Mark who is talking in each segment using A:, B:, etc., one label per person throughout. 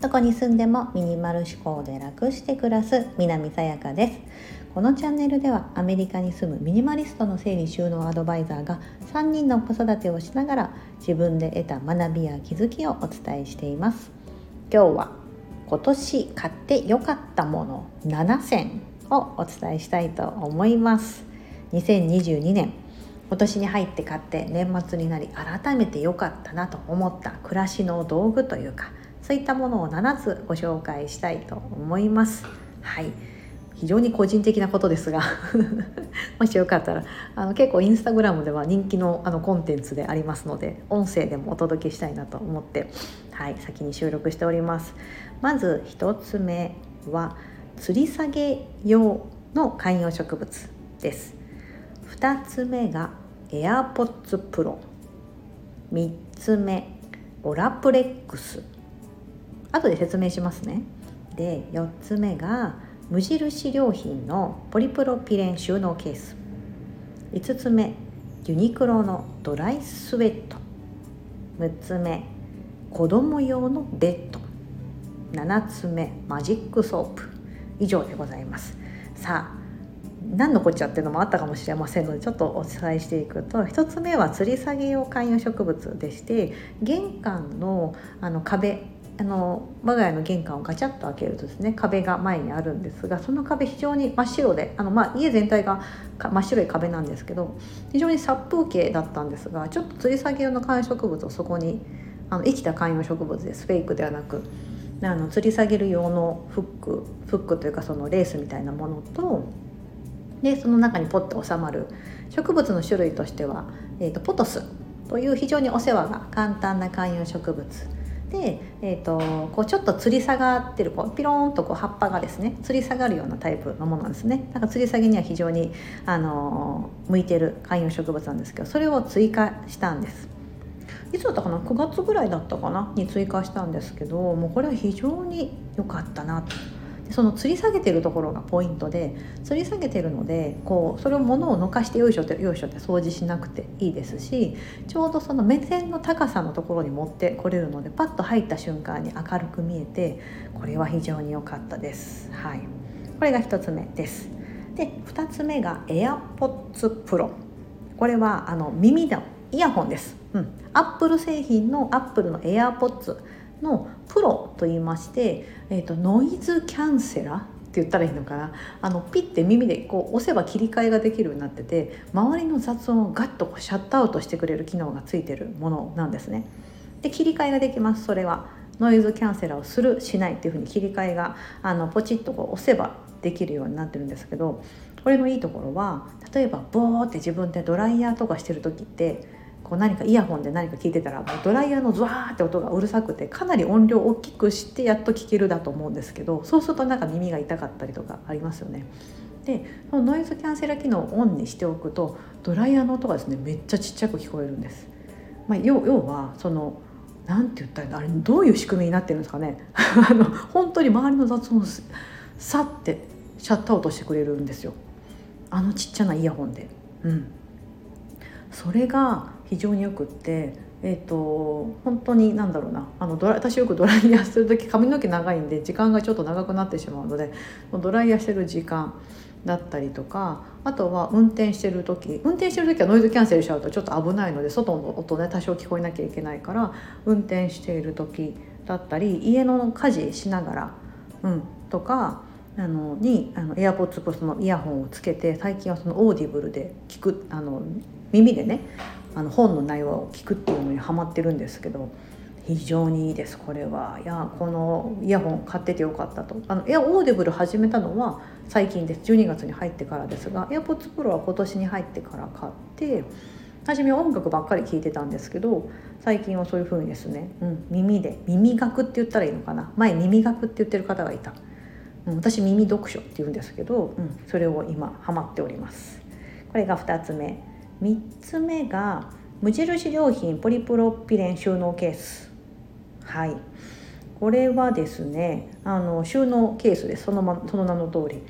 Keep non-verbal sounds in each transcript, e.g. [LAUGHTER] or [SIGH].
A: どこに住んでもミニマル思考で楽して暮らす南さやかです。このチャンネルではアメリカに住むミニマリストの整理収納アドバイザーが3人の子育てをしながら自分で得た学びや気づきをお伝えしています。今日は今年買って良かったもの7選をお伝えしたいと思います。2022年今年に入って買って年末になり改めて良かったなと思った暮らしの道具というかそういったものを7つご紹介したいと思います。はい。非常に個人的なことですが。[LAUGHS] もしよかったらあの結構インスタグラムでは人気のあのコンテンツでありますので音声でもお届けしたいなと思ってはい先に収録しております。まず1つ目は吊り下げ用の観葉植物です。2つ目が AirPods Pro 3つ目。オラプレックス。後で説明しますね。で4つ目が無印良品のポリプロピレン収納ケース。5つ目。ユニクロのドライスウェット。6つ目。子供用のベッド。7つ目。マジックソープ。以上でございます。さあ何のこっちゃっていうのもあったかもしれませんのでちょっとお伝えしていくと1つ目は吊り下げ用観葉植物でして玄関のあの壁あの我が家の玄関をガチャッと開けるとですね壁が前にあるんですがその壁非常に真っ白であの、まあ、家全体が真っ白い壁なんですけど非常に殺風景だったんですがちょっと吊り下げ用の観葉植物をそこにあの生きた観葉植物ですフェイクではなくあの吊り下げる用のフックフックというかそのレースみたいなものとでその中にポッと収まる。植物の種類としては、えーと、ポトスという非常にお世話が簡単な観葉植物。で、えーと、こうちょっと吊り下がってるこうピローンとこう葉っぱがですね吊り下がるようなタイプのものですね。なんか吊り下げには非常に、あの向いてる観葉植物なんですけどそれを追加したんです。いつだったかな9月ぐらいだったかな？に追加したんですけどもうこれは非常に良かったなと。その吊り下げてるところがポイントで吊り下げてるのでこうそれを物をのかしてよいしょってよいしょって掃除しなくていいですしちょうどその目線の高さのところに持ってこれるのでパッと入った瞬間に明るく見えてこれは非常に良かったです。はい、これが1つ目です。で2つ目が AirPods Pro これはあの耳のイヤホンです。うん、アップル製品のアップルの AirPods のプロと言いまして、えーと、ノイズキャンセラーって言ったらいいのかなあのピッて耳でこう押せば切り替えができるようになってて周りの雑音をガッとこうシャットアウトしてくれる機能がついてるものなんですね。で切り替えができますそれはノイズキャンセラーをするしないっていうふうに切り替えがあのポチッとこう押せばできるようになってるんですけどこれのいいところは例えばボーって自分でドライヤーとかしてる時ってこう何かイヤホンで何か聞いてたらもうドライヤーのズワーって音がうるさくてかなり音量を大きくしてやっと聞けるだと思うんですけどそうするとなんか耳が痛かったりとかありますよね。でそのノイズキャンセラー機能をオンにしておくとドライヤーの音がですねめっちゃちっちゃく聞こえるんです。まあ、要要はそのなんて言ったらあれどういう仕組みになってるんですかね？[LAUGHS] あの本当に周りの雑音をさってシャットアウトしてくれるんですよあのちっちゃなイヤホンで。うんそれが非常によくって、えーと、本当に何だろうな。あのドラ私よくドライヤーする時髪の毛長いんで時間がちょっと長くなってしまうのでドライヤーしてる時間だったりとかあとは運転してる時運転してる時はノイズキャンセルしちゃうとちょっと危ないので外の音ね多少聞こえなきゃいけないから運転している時だったり家の家事しながら、うん、とかあのにあの AirPods のイヤホンをつけて最近はその Audible で聞くあの耳でねあの本の内容を聞くっていうのにハマってるんですけど非常にいいですこれは。いやこのイヤホン買っててよかったと。あのエア Audible 始めたのは最近です。12月に入ってからですが AirPods Pro は今年に入ってから買って初め音楽ばっかり聴いてたんですけど最近はそういう風にですね、うん、耳で耳学って言ったらいいのかな。前耳学って言ってる方がいた、うん、私耳読書って言うんですけど、うん、それを今ハマっております。これが2つ目。3つ目が無印良品ポリプロピレン収納ケース。はい。これはですねあの収納ケースです。その,、ま、その名の通り。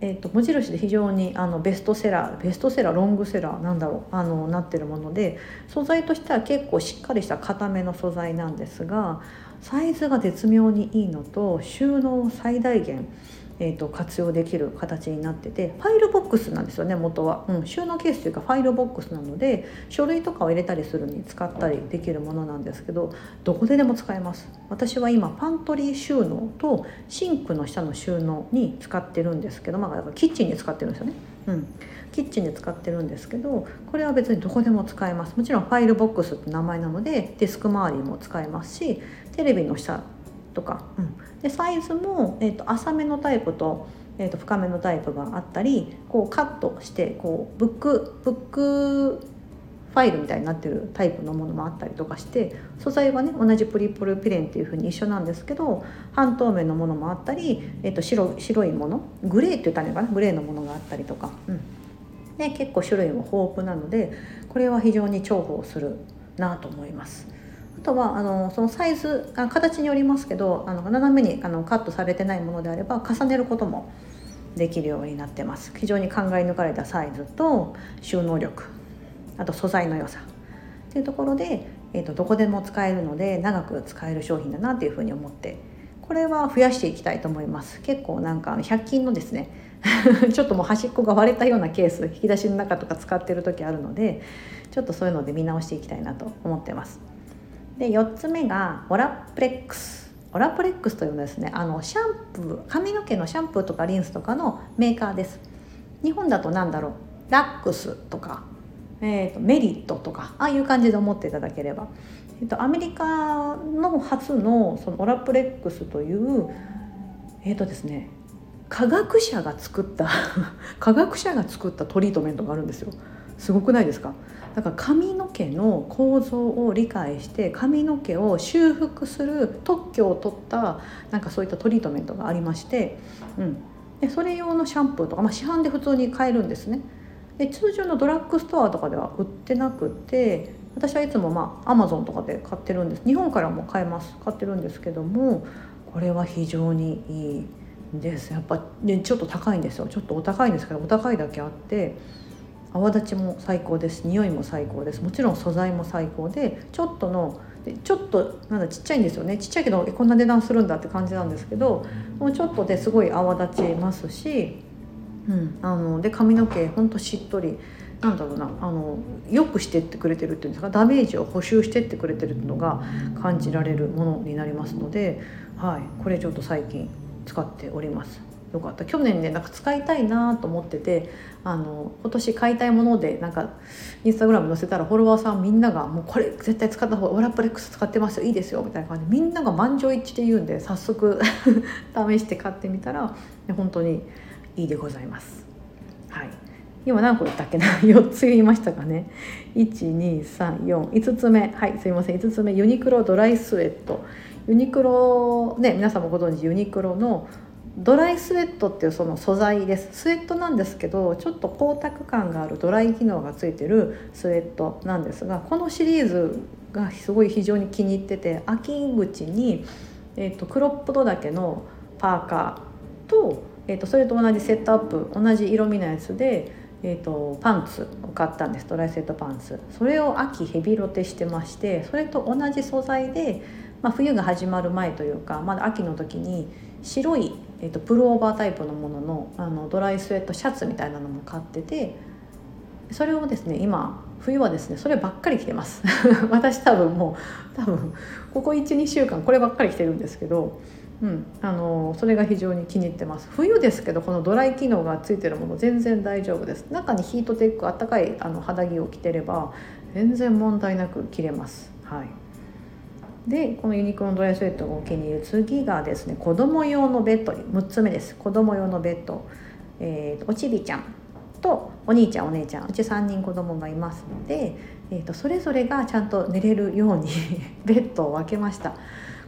A: えーと、無印で非常にあのベストセラーベストセラーロングセラーなんだろうあのなってるもので素材としては結構しっかりした硬めの素材なんですがサイズが絶妙にいいのと収納最大限えーと、活用できる形になっててファイルボックスなんですよね元は、うん、収納ケースというかファイルボックスなので書類とかを入れたりするに使ったりできるものなんですけどどこででも使えます。私は今パントリー収納とシンクの下の収納に使ってるんですけどまあだからキッチンに使ってるんですよね、うん、キッチンで使ってるんですけどこれは別にどこでも使えます。もちろんファイルボックスって名前なのでデスク周りも使えますしテレビの下とか、うん、でサイズも、えーと、浅めのタイプと,、えーと、深めのタイプがあったりこうカットしてこうブックブックファイルみたいになってるタイプのものもあったりとかして素材はね同じプリポルピレンっていう風に一緒なんですけど半透明のものもあったり、えーと、白白いものグレーって言ったらいいのかな？グレーのものがあったりとか、うん。で結構種類も豊富なのでこれは非常に重宝するなと思います。とはあのそのサイズあ形によりますけどあの斜めにあのカットされてないものであれば重ねることもできるようになってます。非常に考え抜かれたサイズと収納力あと素材の良さ。っていうところで、えーと、どこでも使えるので長く使える商品だなっていうふうに思ってこれは増やしていきたいと思います。結構なんか100均のですね [LAUGHS] ちょっともう端っこが割れたようなケース引き出しの中とか使ってる時あるのでちょっとそういうので見直していきたいなと思ってます。で4つ目がオラプレックス。オラプレックスというのですねあのシャンプー髪の毛のシャンプーとかリンスとかのメーカーです。日本だと何だろうラックスとか、えーと、メリットとかああいう感じで思っていただければ、えーと、アメリカの初のそのオラプレックスというえっ、ー、とですね科学者が作った [LAUGHS] 科学者が作ったトリートメントがあるんですよ。すごくないですか？だから髪の毛の構造を理解して髪の毛を修復する特許を取ったなんかそういったトリートメントがありまして、うん、でそれ用のシャンプーとか、まあ、市販で普通に買えるんですね。で通常のドラッグストアとかでは売ってなくて私はいつもまあアマゾンとかで買ってるんです。日本からも買えます。買ってるんですけどもこれは非常にいいです。やっぱ、ね、ちょっと高いんですよ。ちょっとお高いんですけどお高いだけあって泡立ちも最高です。匂いも最高です。もちろん素材も最高でちょっとのちょっとなんだちっちゃいんですよね。ちっちゃいけどこんな値段するんだって感じなんですけどもうちょっとですごい泡立ちますし、うん、あので髪の毛ほんとしっとりなんだろうなあのよくしてってくれてるっていうんですか？ダメージを補修してってくれてるのが感じられるものになりますので、はい、これちょっと最近使っております。よかった。去年ねなんか使いたいなと思っててあの今年買いたいものでなんかインスタグラム載せたらフォロワーさんみんなが「もうこれ絶対使った方がオラプレックス使ってますよ。いいですよ」みたいな感じでみんなが満場一致で言うんで早速試して買ってみたら本当にいいでございます。はい。今何個言ったっけな？4つ言いましたかね。12345つ目。はいすいません。5つ目ユニクロドライスウェット。ユニクロね皆さんもご存知ユニクロのドライスウェットっていうその素材です。スウェットなんですけどちょっと光沢感があるドライ機能がついてるスウェットなんですがこのシリーズがすごい非常に気に入ってて秋口に、えーと、クロップドだけのパーカーと,、えーと、それと同じセットアップ同じ色味のやつで、えーとパンツを買ったんです。ドライセットパンツ。それを秋ヘビロテしてましてそれと同じ素材で、まあ、冬が始まる前というかまだ秋の時に白いえーと、プルオーバータイプのもののあのドライスウェットシャツみたいなのも買っててそれをですね今冬はですねそればっかり着てます。[LAUGHS] 私多分もう多分ここ12週間こればっかり着てるんですけど、うん、あのそれが非常に気に入ってます。冬ですけどこのドライ機能がついてるもの全然大丈夫です。中にヒートテックあったかいあの肌着を着てれば全然問題なく着れます。はい。でこのユニクロのドライスウェットがお気に入り次がですね。子供用のベッド6つ目です。子供用のベッド、えー、おちびちゃんとお兄ちゃんお姉ちゃん。うち3人子供がいますので、えーと、それぞれがちゃんと寝れるように [LAUGHS] ベッドを分けました。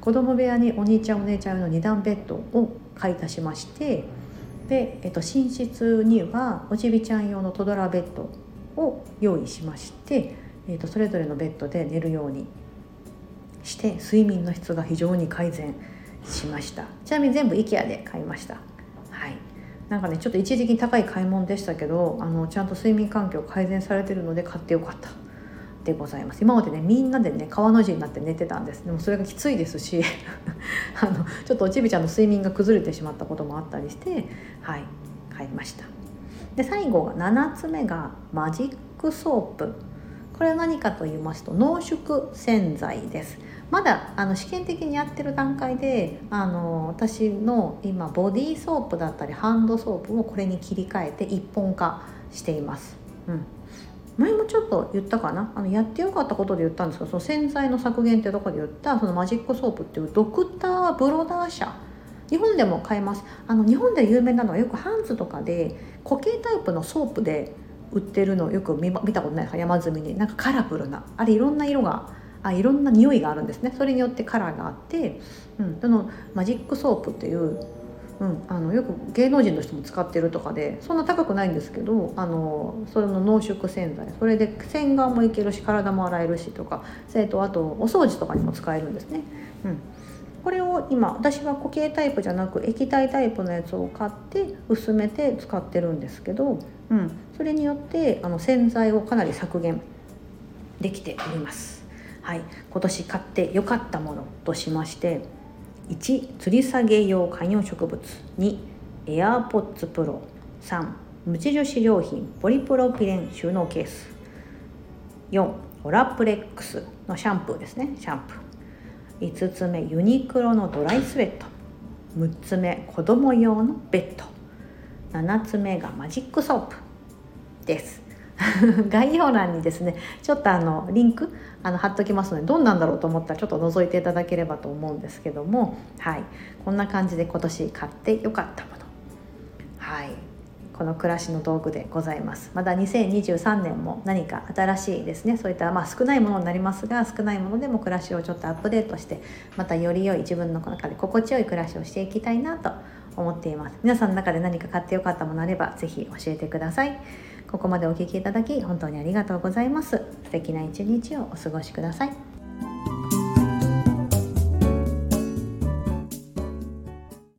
A: 子供部屋にお兄ちゃんお姉ちゃん用の2段ベッドを買い足しましてで、えーと、と寝室にはおちびちゃん用のトドラベッドを用意しまして、えー、とそれぞれのベッドで寝るようにして睡眠の質が非常に改善しました。ちなみに全部 IKEA で買いました。はい。なんかねちょっと一時期高い買い物でしたけどあのちゃんと睡眠環境改善されてるので買ってよかった。でございます。今までねみんなでね川の字になって寝てたんです。でもそれがきついですし。[LAUGHS] あのちょっとおちびちゃんの睡眠が崩れてしまったこともあったりしてはい。買いました。で最後が7つ目がマジックソープ。これは何かと言いますと濃縮洗剤です。まだあの試験的にやってる段階であの私の今ボディーソープだったりハンドソープをこれに切り替えて一本化しています。うん。前もちょっと言ったかな？あのやってよかったことで言ったんですけどその洗剤の削減ってとこで言ったそのマジックソープっていうドクター・ブロナー社。日本でも買えます。あの日本で有名なのはよくハンズとかで固形タイプのソープで売ってるのよく見見たことないですか山積みに。なんかカラフルな。あれいろんな色があいろんな匂いがあるんですね。それによってカラーがあって、うん、そのマジックソープっていううん、あのよく芸能人の人も使ってるとかでそんな高くないんですけどあのそれの濃縮洗剤。それで洗顔もいけるし体も洗えるしとか。それとあとお掃除とかにも使えるんですね。うん、これを今私は固形タイプじゃなく液体タイプのやつを買って薄めて使ってるんですけど、うん、それによってあの洗剤をかなり削減できております。はい、今年買って良かったものとしまして1吊り下げ用観葉植物。2エアーポッツプロ。3無印良品。ポリプロピレン収納ケース。4オラプレックスのシャンプーですね。シャンプー5つ目ユニクロのドライスウェット6つ目子供用のベッド。7つ目がマジックソープ。です。[LAUGHS] 概要欄にですねちょっとあのリンクあの貼っときますのでどんなんだろうと思ったらちょっと覗いていただければと思うんですけども。はい。こんな感じで今年買ってよかったもの。はい。この暮らしの道具でございます。まだ2023年も何か新しいですね。そういったまあ少ないものになりますが少ないものでも暮らしをちょっとアップデートしてまたより良い自分の中で心地よい暮らしをしていきたいなと思っています。皆さんの中で何か買ってよかったものあれば是非教えてください。ここまでお聴きいただき本当にありがとうございます。素敵な一日をお過ごしください。